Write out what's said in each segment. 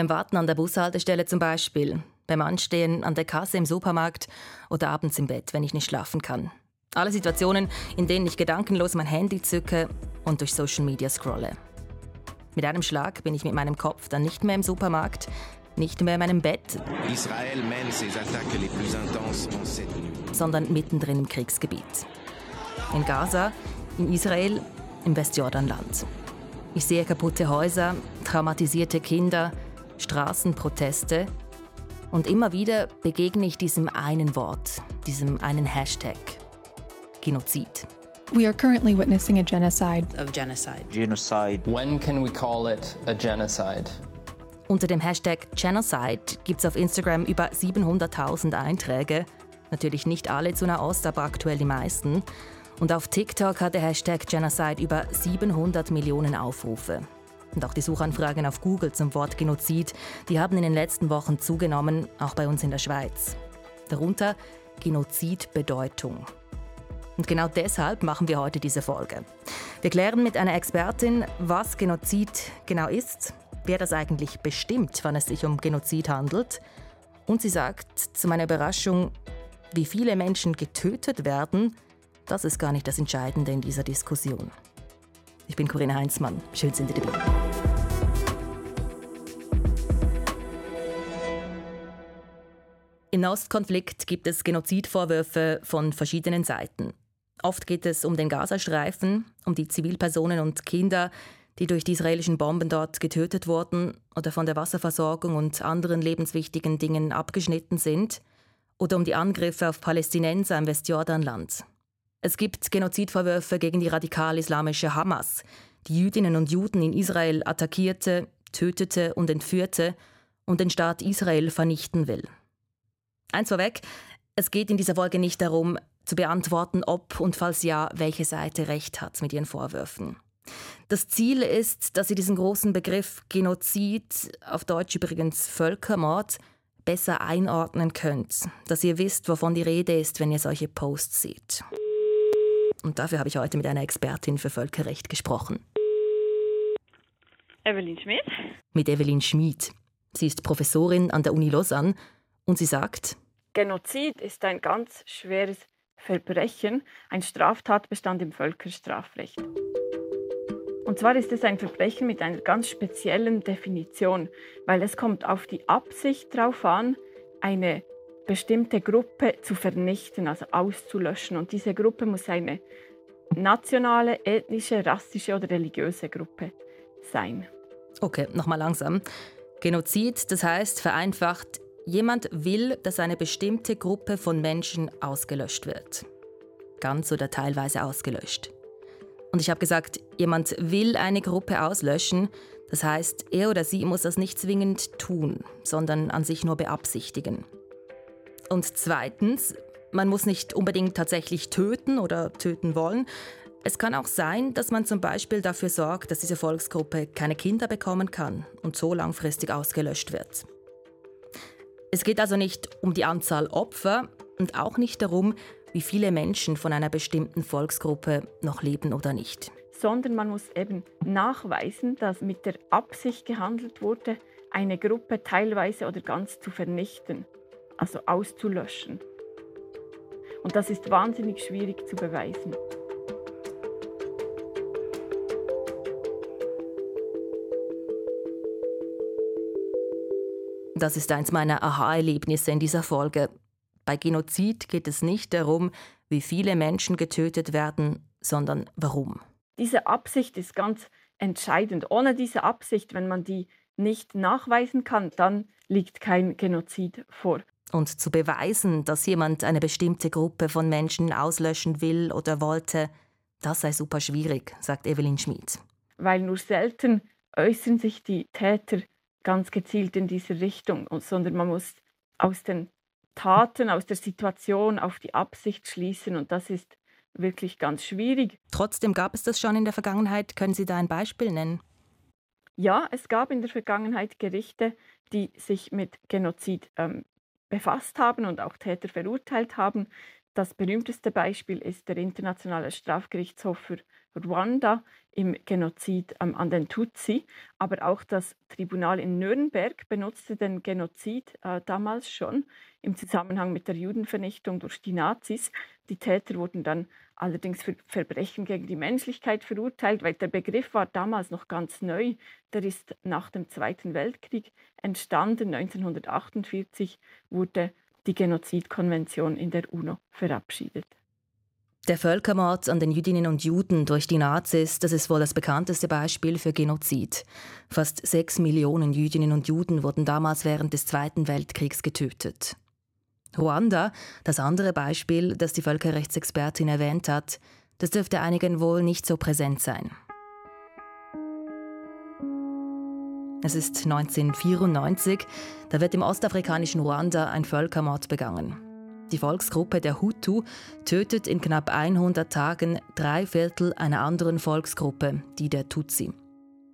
Beim Warten an der Bushaltestelle zum Beispiel, beim Anstehen an der Kasse im Supermarkt oder abends im Bett, wenn ich nicht schlafen kann. Alle Situationen, in denen ich gedankenlos mein Handy zücke und durch Social Media scrolle. Mit einem Schlag bin ich mit meinem Kopf dann nicht mehr im Supermarkt, nicht mehr in meinem Bett, sondern mittendrin im Kriegsgebiet. In Gaza, in Israel, im Westjordanland. Ich sehe kaputte Häuser, traumatisierte Kinder, Straßenproteste und immer wieder begegne ich diesem einen Wort, diesem einen Hashtag. Genozid. We are currently witnessing a genocide. Of genocide. Genocide. When can we call it a genocide? Unter dem Hashtag Genocide gibt es auf Instagram über 700.000 Einträge. Natürlich nicht alle zu Nahost, aber aktuell die meisten. Und auf TikTok hat der Hashtag Genocide über 700 Millionen Aufrufe. Und auch die Suchanfragen auf Google zum Wort Genozid, die haben in den letzten Wochen zugenommen, auch bei uns in der Schweiz. Darunter Genozidbedeutung. Und genau deshalb machen wir heute diese Folge. Wir klären mit einer Expertin, was Genozid genau ist, wer das eigentlich bestimmt, wann es sich um Genozid handelt. Und sie sagt zu meiner Überraschung, wie viele Menschen getötet werden, das ist gar nicht das Entscheidende in dieser Diskussion. Ich bin Corinna Heinzmann. Schön sind Sie dabei. Im Nahostkonflikt gibt es Genozidvorwürfe von verschiedenen Seiten. Oft geht es um den Gazastreifen, um die Zivilpersonen und Kinder, die durch die israelischen Bomben dort getötet wurden oder von der Wasserversorgung und anderen lebenswichtigen Dingen abgeschnitten sind, oder um die Angriffe auf Palästinenser im Westjordanland. Es gibt Genozidvorwürfe gegen die radikal-islamische Hamas, die Jüdinnen und Juden in Israel attackierte, tötete und entführte und den Staat Israel vernichten will. Eins vorweg, es geht in dieser Folge nicht darum, zu beantworten, ob und falls ja, welche Seite recht hat mit ihren Vorwürfen. Das Ziel ist, dass Sie diesen großen Begriff Genozid, auf Deutsch übrigens Völkermord, besser einordnen könnt, dass ihr wisst, wovon die Rede ist, wenn ihr solche Posts seht. Und dafür habe ich heute mit einer Expertin für Völkerrecht gesprochen. Evelyn Schmidt. Mit Evelyn Schmid. Sie ist Professorin an der Uni Lausanne und sie sagt, Genozid ist ein ganz schweres Verbrechen, ein Straftatbestand im Völkerstrafrecht. Und zwar ist es ein Verbrechen mit einer ganz speziellen Definition, weil es kommt auf die Absicht drauf an, eine bestimmte Gruppe zu vernichten, also auszulöschen. Und diese Gruppe muss eine nationale, ethnische, rassische oder religiöse Gruppe sein. Okay, nochmal langsam. Genozid, das heißt vereinfacht, jemand will, dass eine bestimmte Gruppe von Menschen ausgelöscht wird. Ganz oder teilweise ausgelöscht. Und ich habe gesagt, jemand will eine Gruppe auslöschen, das heißt, er oder sie muss das nicht zwingend tun, sondern an sich nur beabsichtigen. Und zweitens, man muss nicht unbedingt tatsächlich töten oder töten wollen. Es kann auch sein, dass man zum Beispiel dafür sorgt, dass diese Volksgruppe keine Kinder bekommen kann und so langfristig ausgelöscht wird. Es geht also nicht um die Anzahl Opfer und auch nicht darum, wie viele Menschen von einer bestimmten Volksgruppe noch leben oder nicht. Sondern man muss eben nachweisen, dass mit der Absicht gehandelt wurde, eine Gruppe teilweise oder ganz zu vernichten also auszulöschen. Und das ist wahnsinnig schwierig zu beweisen. Das ist eins meiner Aha-Erlebnisse in dieser Folge. Bei Genozid geht es nicht darum, wie viele Menschen getötet werden, sondern warum. Diese Absicht ist ganz entscheidend. Ohne diese Absicht, wenn man die nicht nachweisen kann, dann liegt kein Genozid vor. Und zu beweisen, dass jemand eine bestimmte Gruppe von Menschen auslöschen will oder wollte, das sei super schwierig, sagt Evelyn Schmid. Weil nur selten äußern sich die Täter ganz gezielt in diese Richtung, sondern man muss aus den Taten, aus der Situation auf die Absicht schließen und das ist wirklich ganz schwierig. Trotzdem gab es das schon in der Vergangenheit. Können Sie da ein Beispiel nennen? Ja, es gab in der Vergangenheit Gerichte, die sich mit Genozid ähm, befasst haben und auch Täter verurteilt haben. Das berühmteste Beispiel ist der Internationale Strafgerichtshof für Ruanda im Genozid an den Tutsi. Aber auch das Tribunal in Nürnberg benutzte den Genozid äh, damals schon im Zusammenhang mit der Judenvernichtung durch die Nazis. Die Täter wurden dann allerdings für Verbrechen gegen die Menschlichkeit verurteilt, weil der Begriff war damals noch ganz neu. Der ist nach dem Zweiten Weltkrieg entstanden. 1948 wurde die Genozidkonvention in der UNO verabschiedet. Der Völkermord an den Jüdinnen und Juden durch die Nazis, das ist wohl das bekannteste Beispiel für Genozid. Fast sechs Millionen Jüdinnen und Juden wurden damals während des Zweiten Weltkriegs getötet. Ruanda, das andere Beispiel, das die Völkerrechtsexpertin erwähnt hat, das dürfte einigen wohl nicht so präsent sein. Es ist 1994, da wird im ostafrikanischen Ruanda ein Völkermord begangen. Die Volksgruppe der Hutu tötet in knapp 100 Tagen drei Viertel einer anderen Volksgruppe, die der Tutsi.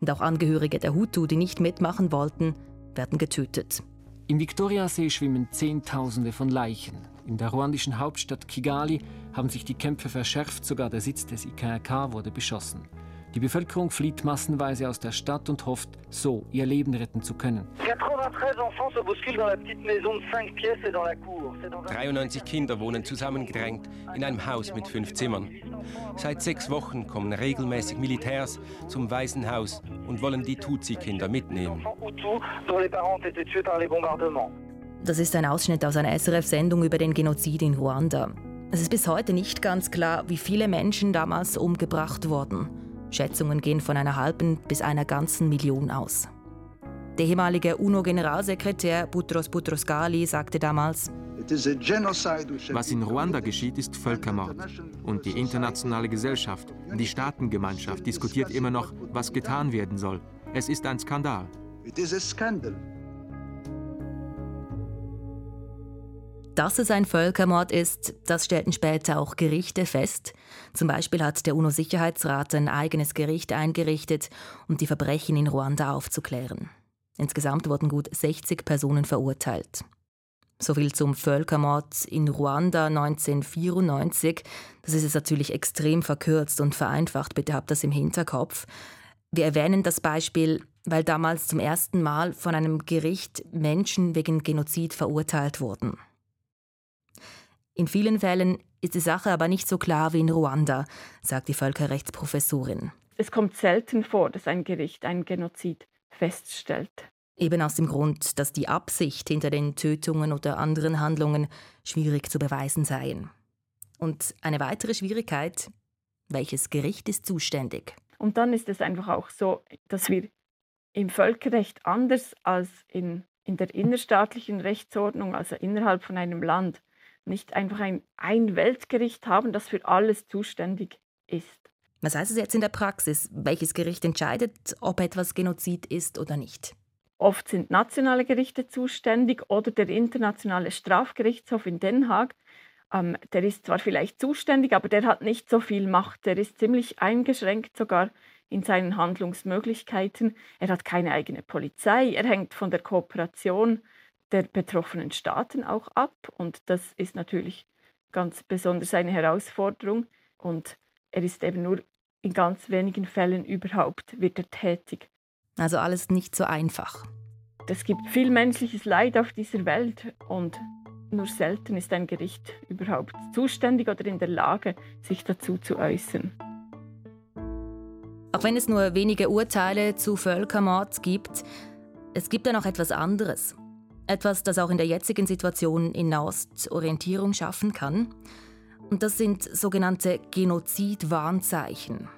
Und auch Angehörige der Hutu, die nicht mitmachen wollten, werden getötet. Im Viktoriasee schwimmen Zehntausende von Leichen. In der ruandischen Hauptstadt Kigali haben sich die Kämpfe verschärft, sogar der Sitz des IKRK wurde beschossen. Die Bevölkerung flieht massenweise aus der Stadt und hofft, so ihr Leben retten zu können. 93 Kinder wohnen zusammengedrängt in einem Haus mit fünf Zimmern. Seit sechs Wochen kommen regelmäßig Militärs zum Waisenhaus und wollen die Tutsi-Kinder mitnehmen. Das ist ein Ausschnitt aus einer SRF-Sendung über den Genozid in Ruanda. Es ist bis heute nicht ganz klar, wie viele Menschen damals umgebracht wurden. Schätzungen gehen von einer halben bis einer ganzen Million aus. Der ehemalige UNO-Generalsekretär Boutros Boutros Ghali sagte damals, was in Ruanda geschieht, ist Völkermord. Und die internationale Gesellschaft, die Staatengemeinschaft diskutiert immer noch, was getan werden soll. Es ist ein Skandal. Dass es ein Völkermord ist, das stellten später auch Gerichte fest. Zum Beispiel hat der UNO-Sicherheitsrat ein eigenes Gericht eingerichtet, um die Verbrechen in Ruanda aufzuklären. Insgesamt wurden gut 60 Personen verurteilt. Soviel zum Völkermord in Ruanda 1994. Das ist jetzt natürlich extrem verkürzt und vereinfacht, bitte habt das im Hinterkopf. Wir erwähnen das Beispiel, weil damals zum ersten Mal von einem Gericht Menschen wegen Genozid verurteilt wurden. In vielen Fällen ist die Sache aber nicht so klar wie in Ruanda, sagt die Völkerrechtsprofessorin. Es kommt selten vor, dass ein Gericht einen Genozid feststellt. Eben aus dem Grund, dass die Absicht hinter den Tötungen oder anderen Handlungen schwierig zu beweisen seien. Und eine weitere Schwierigkeit, welches Gericht ist zuständig? Und dann ist es einfach auch so, dass wir im Völkerrecht anders als in, in der innerstaatlichen Rechtsordnung, also innerhalb von einem Land, nicht einfach ein, ein Weltgericht haben, das für alles zuständig ist. Was heißt es jetzt in der Praxis? Welches Gericht entscheidet, ob etwas Genozid ist oder nicht? Oft sind nationale Gerichte zuständig oder der Internationale Strafgerichtshof in Den Haag. Ähm, der ist zwar vielleicht zuständig, aber der hat nicht so viel Macht. Der ist ziemlich eingeschränkt sogar in seinen Handlungsmöglichkeiten. Er hat keine eigene Polizei. Er hängt von der Kooperation der betroffenen Staaten auch ab. Und das ist natürlich ganz besonders eine Herausforderung. Und er ist eben nur in ganz wenigen Fällen überhaupt wird er tätig. Also alles nicht so einfach. Es gibt viel menschliches Leid auf dieser Welt und nur selten ist ein Gericht überhaupt zuständig oder in der Lage, sich dazu zu äußern. Auch wenn es nur wenige Urteile zu Völkermord gibt, es gibt da noch etwas anderes. Etwas, das auch in der jetzigen Situation in Nahost Orientierung schaffen kann. Und das sind sogenannte Genozid-Warnzeichen.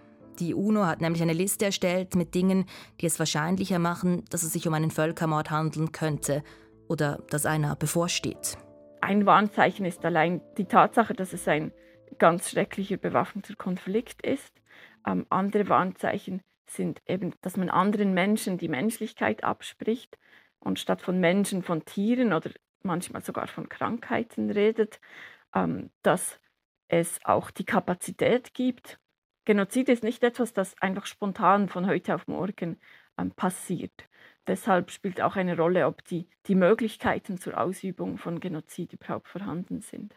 Die UNO hat nämlich eine Liste erstellt mit Dingen, die es wahrscheinlicher machen, dass es sich um einen Völkermord handeln könnte oder dass einer bevorsteht. Ein Warnzeichen ist allein die Tatsache, dass es ein ganz schrecklicher bewaffneter Konflikt ist. Ähm, andere Warnzeichen sind eben, dass man anderen Menschen die Menschlichkeit abspricht statt von Menschen von Tieren oder manchmal sogar von Krankheiten redet, ähm, dass es auch die Kapazität gibt. Genozid ist nicht etwas, das einfach spontan von heute auf morgen ähm, passiert. Deshalb spielt auch eine Rolle, ob die, die Möglichkeiten zur Ausübung von Genozid überhaupt vorhanden sind.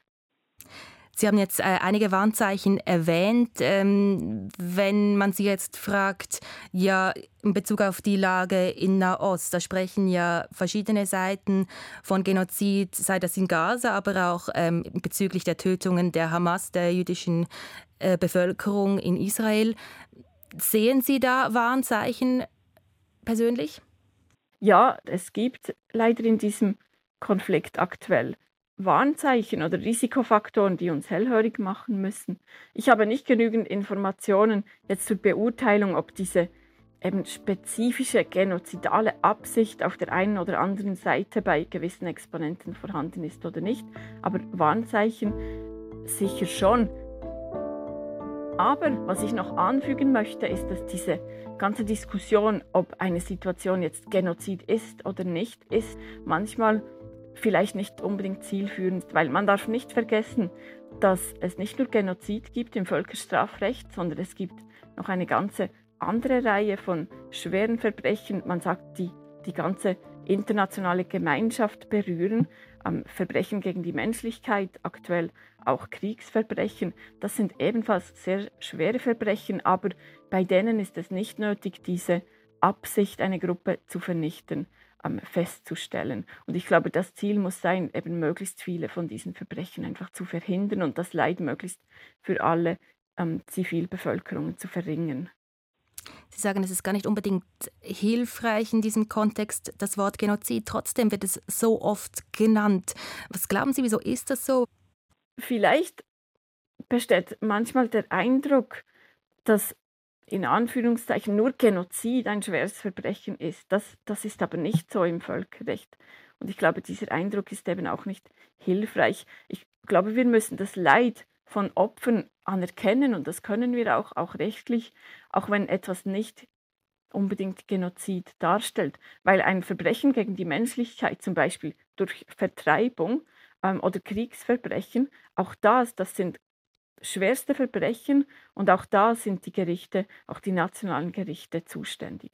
Sie haben jetzt äh, einige Warnzeichen erwähnt. Ähm, wenn man Sie jetzt fragt, ja, in Bezug auf die Lage in Nahost, da sprechen ja verschiedene Seiten von Genozid, sei das in Gaza, aber auch ähm, bezüglich der Tötungen der Hamas, der jüdischen äh, Bevölkerung in Israel. Sehen Sie da Warnzeichen persönlich? Ja, es gibt leider in diesem Konflikt aktuell Warnzeichen oder Risikofaktoren, die uns hellhörig machen müssen. Ich habe nicht genügend Informationen jetzt zur Beurteilung, ob diese eben spezifische genozidale Absicht auf der einen oder anderen Seite bei gewissen Exponenten vorhanden ist oder nicht. Aber Warnzeichen sicher schon. Aber was ich noch anfügen möchte, ist, dass diese ganze Diskussion, ob eine Situation jetzt Genozid ist oder nicht, ist manchmal vielleicht nicht unbedingt zielführend, weil man darf nicht vergessen, dass es nicht nur Genozid gibt im Völkerstrafrecht, sondern es gibt noch eine ganze andere Reihe von schweren Verbrechen. Man sagt, die die ganze internationale Gemeinschaft berühren. Ähm, Verbrechen gegen die Menschlichkeit, aktuell auch Kriegsverbrechen. Das sind ebenfalls sehr schwere Verbrechen, aber bei denen ist es nicht nötig, diese Absicht, eine Gruppe zu vernichten festzustellen. Und ich glaube, das Ziel muss sein, eben möglichst viele von diesen Verbrechen einfach zu verhindern und das Leid möglichst für alle ähm, Zivilbevölkerungen zu verringern. Sie sagen, es ist gar nicht unbedingt hilfreich in diesem Kontext, das Wort Genozid. Trotzdem wird es so oft genannt. Was glauben Sie, wieso ist das so? Vielleicht besteht manchmal der Eindruck, dass in Anführungszeichen nur Genozid ein schweres Verbrechen ist. Das, das ist aber nicht so im Völkerrecht. Und ich glaube, dieser Eindruck ist eben auch nicht hilfreich. Ich glaube, wir müssen das Leid von Opfern anerkennen und das können wir auch, auch rechtlich, auch wenn etwas nicht unbedingt Genozid darstellt, weil ein Verbrechen gegen die Menschlichkeit, zum Beispiel durch Vertreibung ähm, oder Kriegsverbrechen, auch das, das sind schwerste Verbrechen und auch da sind die Gerichte, auch die nationalen Gerichte zuständig.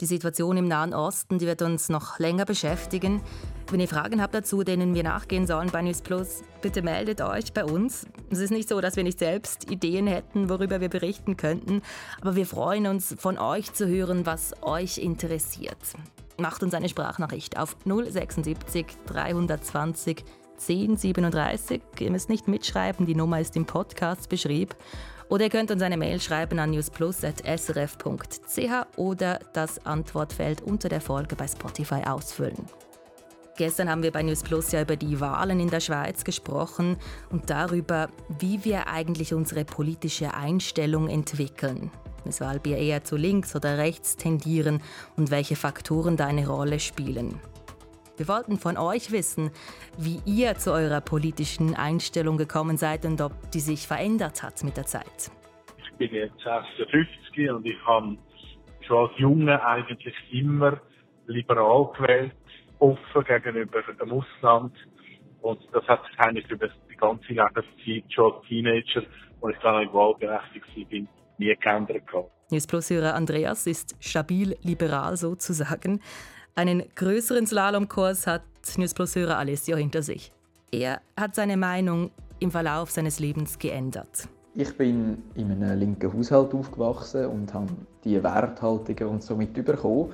Die Situation im Nahen Osten, die wird uns noch länger beschäftigen. Wenn ihr Fragen habt dazu, denen wir nachgehen sollen bei News Plus, bitte meldet euch bei uns. Es ist nicht so, dass wir nicht selbst Ideen hätten, worüber wir berichten könnten, aber wir freuen uns, von euch zu hören, was euch interessiert. Macht uns eine Sprachnachricht auf 076 320 1037. Ihr müsst nicht mitschreiben, die Nummer ist im Podcast beschrieben. Oder ihr könnt uns eine Mail schreiben an newsplus.srf.ch oder das Antwortfeld unter der Folge bei Spotify ausfüllen. Gestern haben wir bei News Plus ja über die Wahlen in der Schweiz gesprochen und darüber, wie wir eigentlich unsere politische Einstellung entwickeln. Weshalb wir eher zu links oder rechts tendieren und welche Faktoren da eine Rolle spielen. Wir wollten von euch wissen, wie ihr zu eurer politischen Einstellung gekommen seid und ob die sich verändert hat mit der Zeit. Ich bin jetzt 56 und ich habe schon als Junge eigentlich immer liberal gewählt, offen gegenüber dem Ausland. Und das hat sich eigentlich über die ganze Lebenszeit schon als Teenager, als ich dann wahlberechtigt war, nie geändert. News Plus-Hörer Andreas ist stabil liberal sozusagen. Einen größeren Slalomkurs hat News Plus-Hörer Alessio hinter sich. Er hat seine Meinung im Verlauf seines Lebens geändert. Ich bin in einem linken Haushalt aufgewachsen und habe die Werthaltungen und so mit überkommen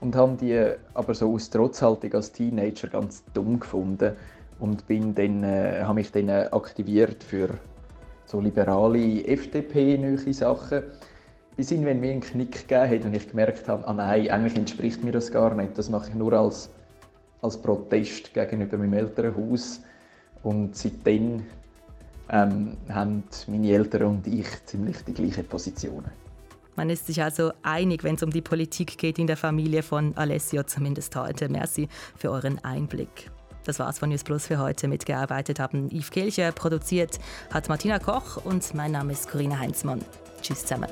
und habe die aber so aus Trotzhaltung als Teenager ganz dumm gefunden und bin dann, äh, habe mich dann aktiviert für so liberale FDP-nähe Sachen bis irgendwann mir einen Knick gegeben hat und ich gemerkt habe, ah nein, eigentlich entspricht mir das gar nicht. Das mache ich nur als, als Protest gegenüber meinem Elternhaus. Und seitdem ähm, haben meine Eltern und ich ziemlich die gleichen Positionen. Man ist sich also einig, wenn es um die Politik geht in der Familie von Alessio, zumindest heute. Merci für euren Einblick. Das war's von News Plus für heute. Mitgearbeitet haben Yves Kelcher, produziert hat Martina Koch und mein Name ist Corinna Heinzmann. Tschüss zusammen.